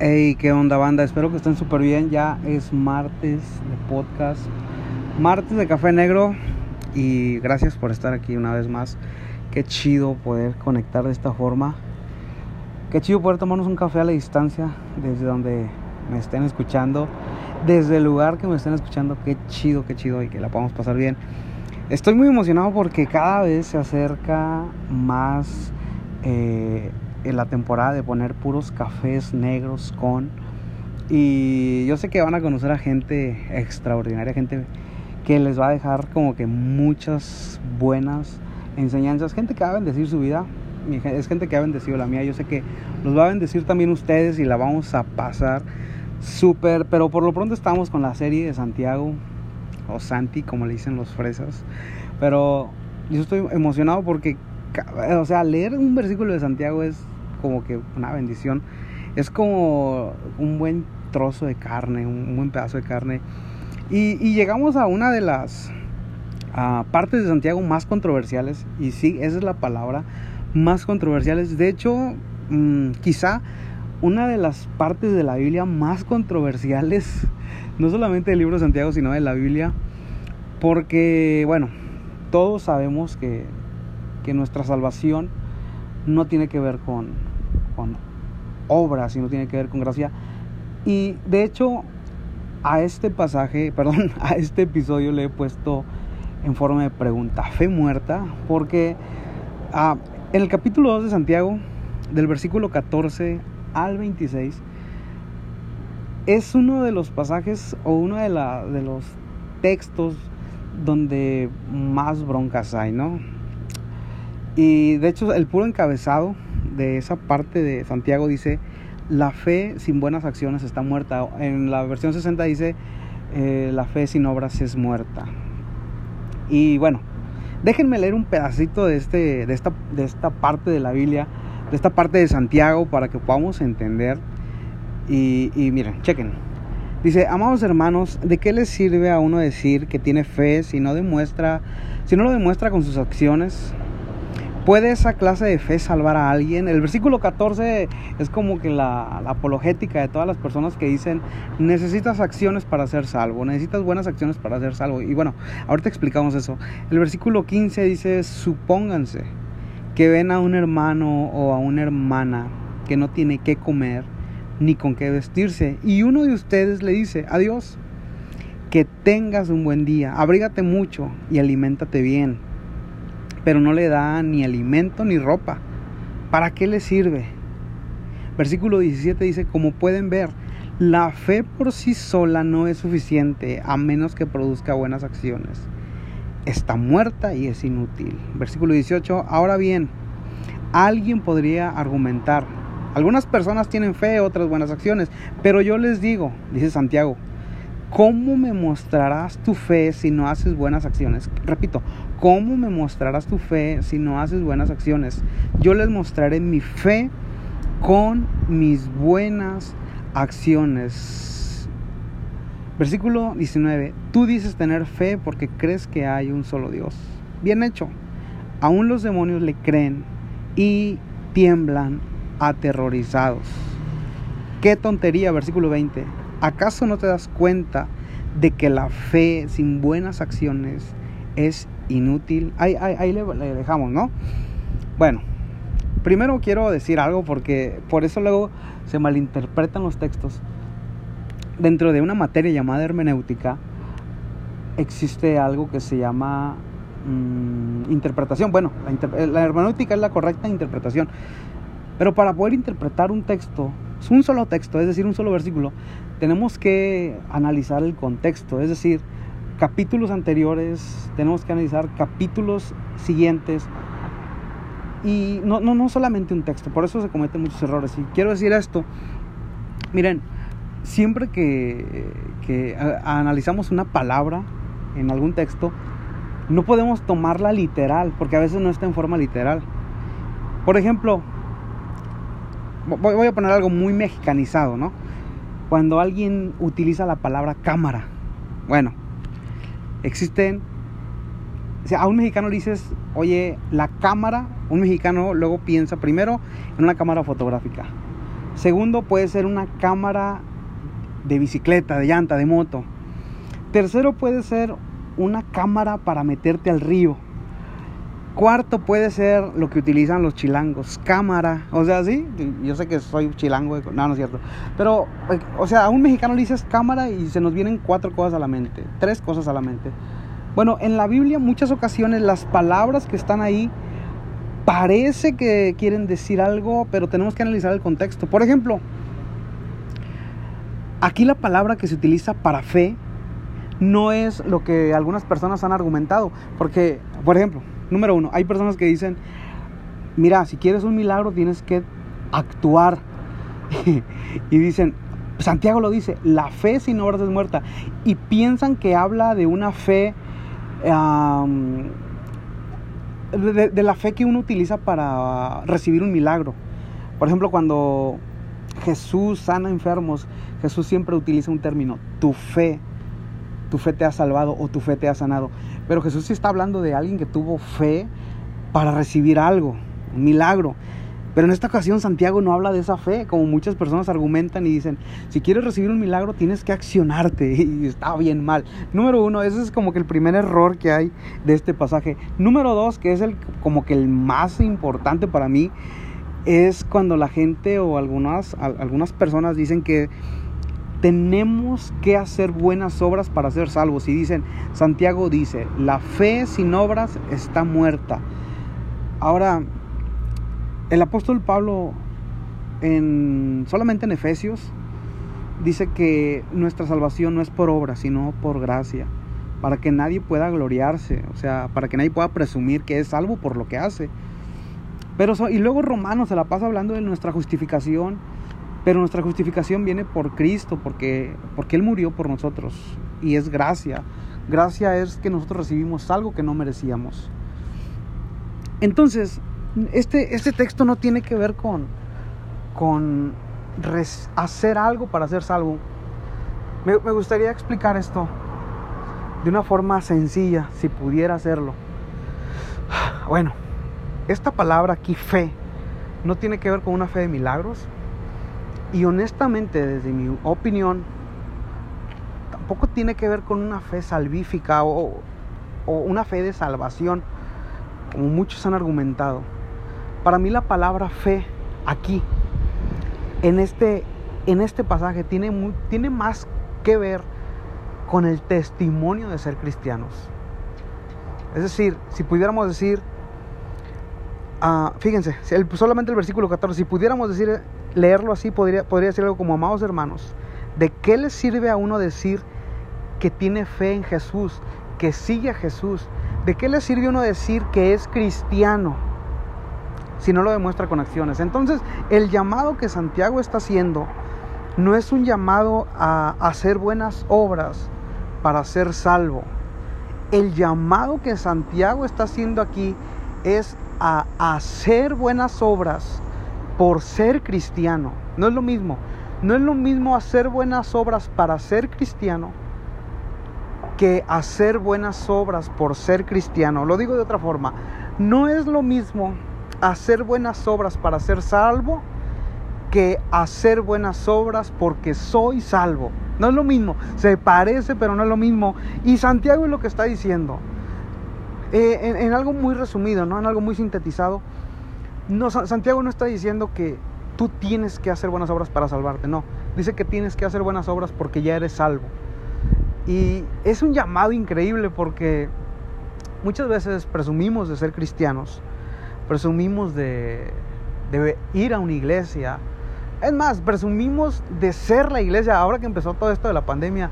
Hey, qué onda banda, espero que estén súper bien. Ya es martes de podcast, martes de café negro y gracias por estar aquí una vez más. Qué chido poder conectar de esta forma. Qué chido poder tomarnos un café a la distancia desde donde me estén escuchando, desde el lugar que me estén escuchando. Qué chido, qué chido y que la podamos pasar bien. Estoy muy emocionado porque cada vez se acerca más eh, en la temporada de poner puros cafés negros con. Y yo sé que van a conocer a gente extraordinaria, gente que les va a dejar como que muchas buenas enseñanzas, gente que va a bendecir su vida, es gente que ha bendecido la mía, yo sé que los va a bendecir también ustedes y la vamos a pasar súper, pero por lo pronto estamos con la serie de Santiago, o Santi, como le dicen los fresas, pero yo estoy emocionado porque, o sea, leer un versículo de Santiago es como que una bendición. Es como un buen trozo de carne, un buen pedazo de carne. Y, llegamos a una de las partes de Santiago más controversiales. Y sí, esa es la palabra, más controversiales. De hecho, mm, quizá una de las partes de la Biblia más controversiales, no solamente del libro de Santiago, sino de la Biblia. Porque, bueno, todos sabemos que, que nuestra salvación no tiene que ver con, con obras, sino tiene que ver con gracia. Y de hecho, a este pasaje, perdón, a este episodio le he puesto en forma de pregunta, fe muerta, porque ah, en el capítulo 2 de Santiago, del versículo 14 al 26, es uno de los pasajes o uno de, de los textos donde más broncas hay, ¿no? Y de hecho el puro encabezado de esa parte de Santiago dice, la fe sin buenas acciones está muerta. En la versión 60 dice, eh, la fe sin obras es muerta. Y bueno, déjenme leer un pedacito de, este, de, esta, de esta parte de la Biblia, de esta parte de Santiago, para que podamos entender. Y, y miren, chequen. Dice, amados hermanos, ¿de qué les sirve a uno decir que tiene fe si no demuestra, si no lo demuestra con sus acciones? ¿Puede esa clase de fe salvar a alguien? El versículo 14 es como que la, apologética de todas las personas que dicen, necesitas acciones para ser salvo, necesitas buenas acciones para ser salvo. Y bueno, ahorita explicamos eso. El versículo 15 dice, supónganse que ven a un hermano o a una hermana que no tiene qué comer ni con qué vestirse. Y uno de ustedes le dice, adiós, que tengas un buen día, abrígate mucho y aliméntate bien pero no le da ni alimento ni ropa. ¿Para qué le sirve? Versículo 17 dice, como pueden ver, la fe por sí sola no es suficiente a menos que produzca buenas acciones. Está muerta y es inútil. Versículo 18, ahora bien, alguien podría argumentar, algunas personas tienen fe, otras buenas acciones, pero yo les digo, dice Santiago, ¿Cómo me mostrarás tu fe si no haces buenas acciones? Repito, ¿cómo me mostrarás tu fe si no haces buenas acciones? Yo les mostraré mi fe con mis buenas acciones. Versículo 19. Tú dices tener fe porque crees que hay un solo Dios. Bien hecho. Aún los demonios le creen y tiemblan aterrorizados. Qué tontería, versículo 20 ¿Acaso no te das cuenta de que la fe sin buenas acciones es inútil? Ahí, le, dejamos, ¿no? Bueno, primero quiero decir algo porque por eso luego se malinterpretan los textos. Dentro de una materia llamada hermenéutica existe algo que se llama mm, interpretación. Bueno, la hermenéutica es la correcta interpretación. Pero para poder interpretar un texto, un solo texto, es decir, un solo versículo, tenemos que analizar el contexto, es decir, capítulos anteriores, tenemos que analizar capítulos siguientes y no, no, no solamente un texto, por eso se cometen muchos errores. Y quiero decir esto, miren, siempre que, que analizamos una palabra en algún texto, no podemos tomarla literal, porque a veces no está en forma literal. Por ejemplo, voy a poner algo muy mexicanizado, ¿no? Cuando alguien utiliza la palabra cámara. Bueno, existen... O a un mexicano le dices, oye, la cámara, un mexicano luego piensa primero en una cámara fotográfica. Segundo, puede ser una cámara de bicicleta, de llanta, de moto. Tercero, puede ser una cámara para meterte al río. Cuarto puede ser lo que utilizan los chilangos, cámara. O sea, sí, yo sé que soy chilango, no, no es cierto. Pero, eh, o sea, a un mexicano le dices cámara y se nos vienen cuatro cosas a la mente, tres cosas a la mente. Bueno, en la Biblia muchas ocasiones las palabras que están ahí parece que quieren decir algo, pero tenemos que analizar el contexto. Por ejemplo, aquí la palabra que se utiliza para fe no es lo que algunas personas han argumentado, porque, por ejemplo, Número uno, hay personas que dicen, mira, si quieres un milagro tienes que actuar. y dicen, Santiago lo dice, la fe sin obras es muerta. Y piensan que habla de una fe, de, la fe que uno utiliza para recibir un milagro. Por ejemplo, cuando Jesús sana enfermos, Jesús siempre utiliza un término, tu fe tu fe te ha salvado o tu fe te ha sanado. Pero Jesús sí está hablando de alguien que tuvo fe para recibir algo, un milagro. Pero en esta ocasión Santiago no habla de esa fe, como muchas personas argumentan y dicen, si quieres recibir un milagro tienes que accionarte y está bien mal. Número uno, ese es como que el primer error que hay de este pasaje. Número dos, que es el, como que el más importante para mí, es cuando la gente o algunas, algunas personas dicen que tenemos que hacer buenas obras para ser salvos. Y dicen, Santiago dice, la fe sin obras está muerta. Ahora, el apóstol Pablo, en, solamente en Efesios, dice que nuestra salvación no es por obra, sino por gracia, para que nadie pueda gloriarse, o sea, para que nadie pueda presumir que es salvo por lo que hace. Pero, y luego Romanos se la pasa hablando de nuestra justificación pero nuestra justificación viene por Cristo, porque, porque Él murió por nosotros. Y es gracia. Gracia es que nosotros recibimos algo que no merecíamos. Entonces, este, este texto no tiene que ver con, con hacer algo para ser salvo. Me, me gustaría explicar esto de una forma sencilla, si pudiera hacerlo. Bueno, esta palabra aquí, fe, no tiene que ver con una fe de milagros, y honestamente, desde mi opinión, tampoco tiene que ver con una fe salvífica o, una fe de salvación, como muchos han argumentado. Para mí la palabra fe aquí, en este, en este pasaje, tiene, tiene más que ver con el testimonio de ser cristianos. Es decir, si pudiéramos decir, uh, fíjense, solamente el versículo 14, si pudiéramos decir leerlo así podría, podría ser algo como, amados hermanos, ¿de qué le sirve a uno decir que tiene fe en Jesús, que sigue a Jesús? ¿De qué le sirve a uno decir que es cristiano si no lo demuestra con acciones? Entonces, el llamado que Santiago está haciendo no es un llamado a hacer buenas obras para ser salvo. El llamado que Santiago está haciendo aquí es a hacer buenas obras por ser cristiano. No es lo mismo. No es lo mismo hacer buenas obras para ser cristiano que hacer buenas obras por ser cristiano. Lo digo de otra forma. No es lo mismo hacer buenas obras para ser salvo que hacer buenas obras porque soy salvo. No es lo mismo. Se parece, pero no es lo mismo. Y Santiago es lo que está diciendo. Eh, en, en, algo muy resumido, ¿no? en algo muy sintetizado. No, Santiago no está diciendo que tú tienes que hacer buenas obras para salvarte, no. Dice que tienes que hacer buenas obras porque ya eres salvo. Y es un llamado increíble porque muchas veces presumimos de ser cristianos, presumimos de, ir a una iglesia. Es más, presumimos de ser la iglesia. Ahora que empezó todo esto de la pandemia,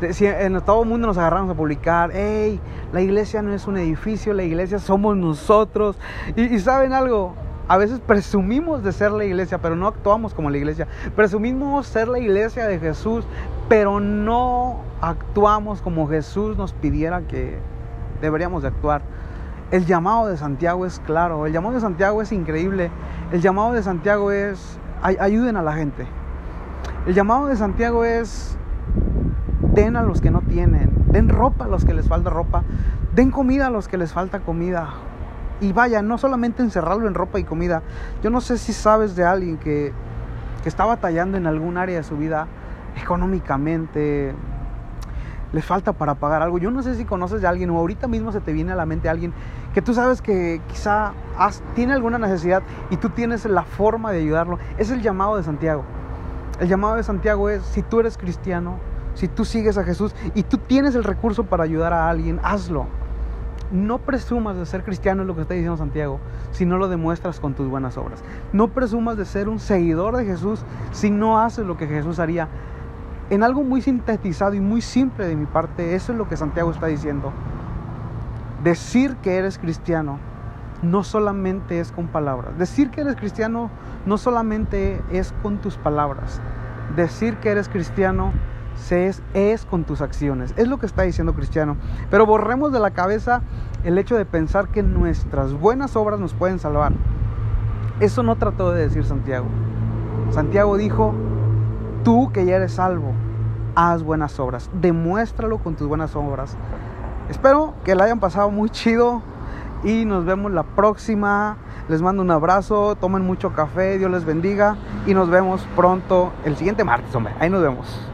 en todo el mundo nos agarramos a publicar, hey, la iglesia no es un edificio, la iglesia somos nosotros. y saben algo, a veces presumimos de ser la iglesia, pero no actuamos como la iglesia. Presumimos ser la iglesia de Jesús, pero no actuamos como Jesús nos pidiera que deberíamos de actuar. El llamado de Santiago es claro, el llamado de Santiago es increíble. El llamado de Santiago es ayuden a la gente. El llamado de Santiago es den a los que no tienen, den ropa a los que les falta ropa, den comida a los que les falta comida. Y vaya, no solamente encerrarlo en ropa y comida. Yo no sé si sabes de alguien que que está batallando en algún área de su vida económicamente, le falta para pagar algo. Yo no sé si conoces de alguien o ahorita mismo se te viene a la mente alguien que tú sabes que quizá tiene alguna necesidad y tú tienes la forma de ayudarlo. Es el llamado de Santiago. El llamado de Santiago es, si tú eres cristiano, si tú sigues a Jesús y tú tienes el recurso para ayudar a alguien, hazlo. No presumas de ser cristiano, es lo que está diciendo Santiago, si no lo demuestras con tus buenas obras. No presumas de ser un seguidor de Jesús si no haces lo que Jesús haría. En algo muy sintetizado y muy simple de mi parte, eso es lo que Santiago está diciendo. Decir que eres cristiano no solamente es con palabras. Decir que eres cristiano no solamente es con tus palabras. Decir que eres cristiano es, es con tus acciones. Es lo que está diciendo Cristiano. Pero borremos de la cabeza el hecho de pensar que nuestras buenas obras nos pueden salvar. Eso no trató de decir Santiago. Santiago dijo, tú que ya eres salvo, haz buenas obras. Demuéstralo con tus buenas obras. Espero que la hayan pasado muy chido y nos vemos la próxima. Les mando un abrazo, tomen mucho café, Dios les bendiga y nos vemos pronto el siguiente martes, hombre. Ahí nos vemos.